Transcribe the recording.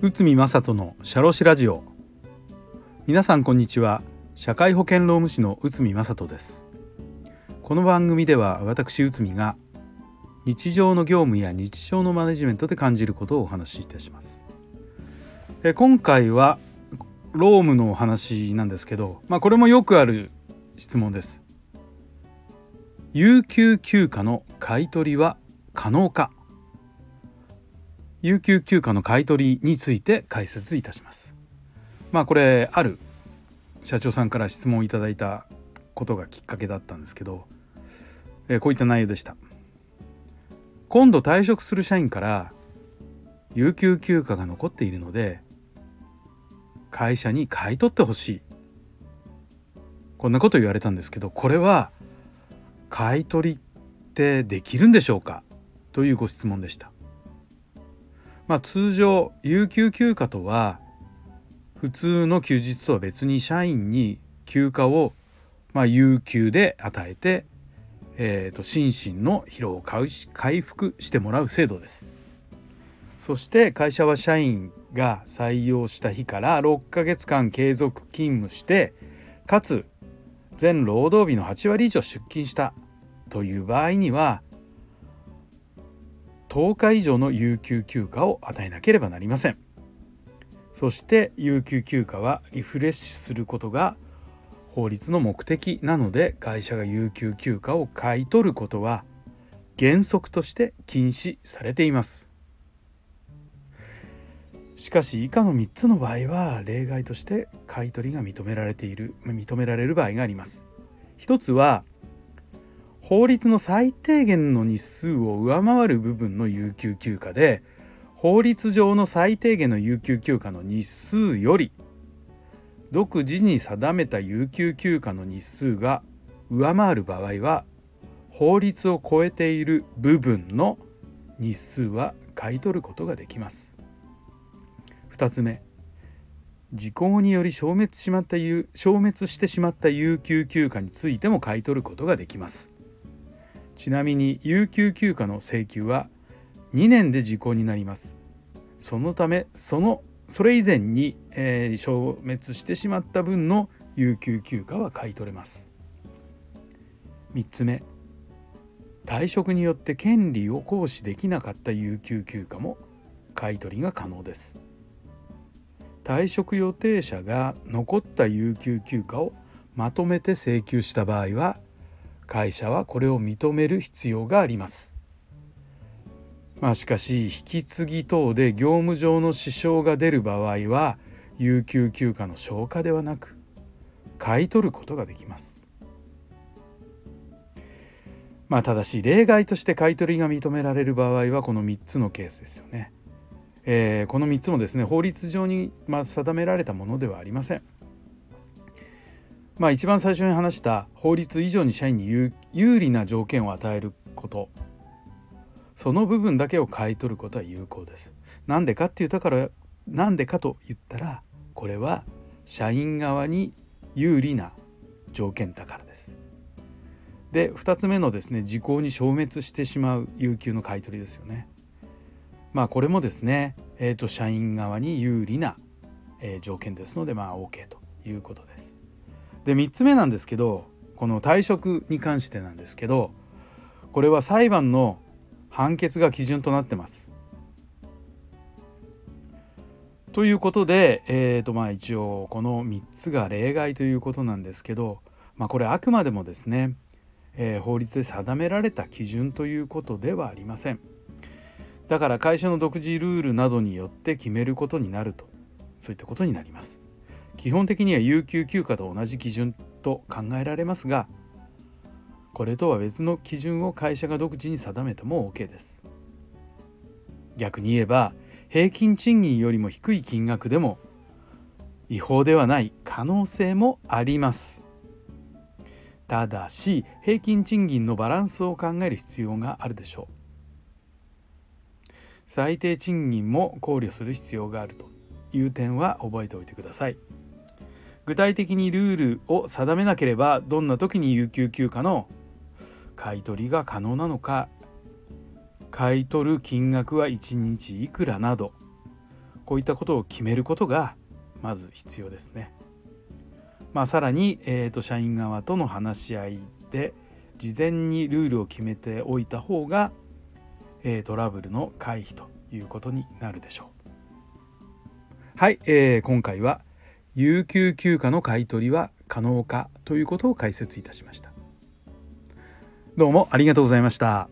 内海正人のシャロシラジオ。皆さんこんにちは。社会保険労務士の内海正人です。この番組では私内海が日常の業務や日常のマネジメントで感じることをお話しいたします。え今回はロームのお話なんですけど、まあ、これもよくある質問です。有給休暇の買取は可能か。有給休暇の買取について解説いたします。まあこれある社長さんから質問をいただいたことがきっかけだったんですけど、えこういった内容でした。今度退職する社員から有給休暇が残っているので会社に買い取ってほしい。こんなこと言われたんですけどこれは買い取りってできるんでしょうか？というご質問でした。まあ、通常有給休暇とは普通の休日とは別に社員に休暇をまあ有給で与えて、えー、と心身の疲労を回復してもらう制度です。そして会社は社員が採用した日から6ヶ月間継続勤務してかつ全労働日の8割以上出勤したという場合には10日以上の有給休暇を与えなければなりませんそして有給休暇はリフレッシュすることが法律の目的なので会社が有給休暇を買い取ることは原則として禁止されていますしかし以下の3つの場合は例外として買い取りが認められている認められる場合があります。一つは法律の最低限の日数を上回る部分の有給休暇で法律上の最低限の有給休暇の日数より独自に定めた有給休暇の日数が上回る場合は法律を超えている部分の日数は買い取ることができます。2つ目時効により消滅しまった消滅してしまった有給休暇についても買い取ることができますちなみに有給休暇の請求は2年で時効になります。そのためそのそれ以前に、えー、消滅してしまった分の有給休暇は買い取れます。3つ目。退職によって権利を行使できなかった有給休暇も買い取りが可能です。退職予定者が残った有給休暇をまとめて請求した場合は会社はこれを認める必要があります。まあ、しかし引き継ぎ等で業務上の支障が出る場合は有給休暇の消化ではなく買い取ることができます。まあただし例外として買い取りが認められる場合はこの3つのケースですよね。えー、この3つもですね法律上に、ま定められたものではありません。まあ、一番最初に話した法律以上に社員に有利な条件を与えることその部分だけを買い取ることは有効です。なんでかって言ったからなんでかと言ったらこれは社員側に有利な条件だからです。で2つ目のですね時効に消滅してしまう有給の買い取りですよね。まあこれもですね、えー、と社員側に有利な、えー、条件ですのでまあ OK ということです。で3つ目なんですけどこの退職に関してなんですけどこれは裁判の判決が基準となってます。ということで、えーとまあ、一応この3つが例外ということなんですけど、まあ、これあくまでもですね、えー、法律で定められた基準ということではありません。だから会社の独自ルールなどによって決めることになるとそういったことになります基本的には有給休暇と同じ基準と考えられますがこれとは別の基準を会社が独自に定めても OK です。逆に言えば平均賃金よりも低い金額でも違法ではない可能性もあります。ただし平均賃金のバランスを考える必要があるでしょう。最低賃金も考慮する必要があるという点は覚えておいてください。具体的にルールを定めなければどんな時に有給休暇の買い取りが可能なのか買い取る金額は1日いくらなどこういったことを決めることがまず必要ですね。まあ、さらに、えーと、社員側との話し合いで事前にルールを決めておいた方が、えー、トラブルの回避ということになるでしょう。はい、えー、今回は有給休暇の買取は可能かということを解説いたしました。どうもありがとうございました。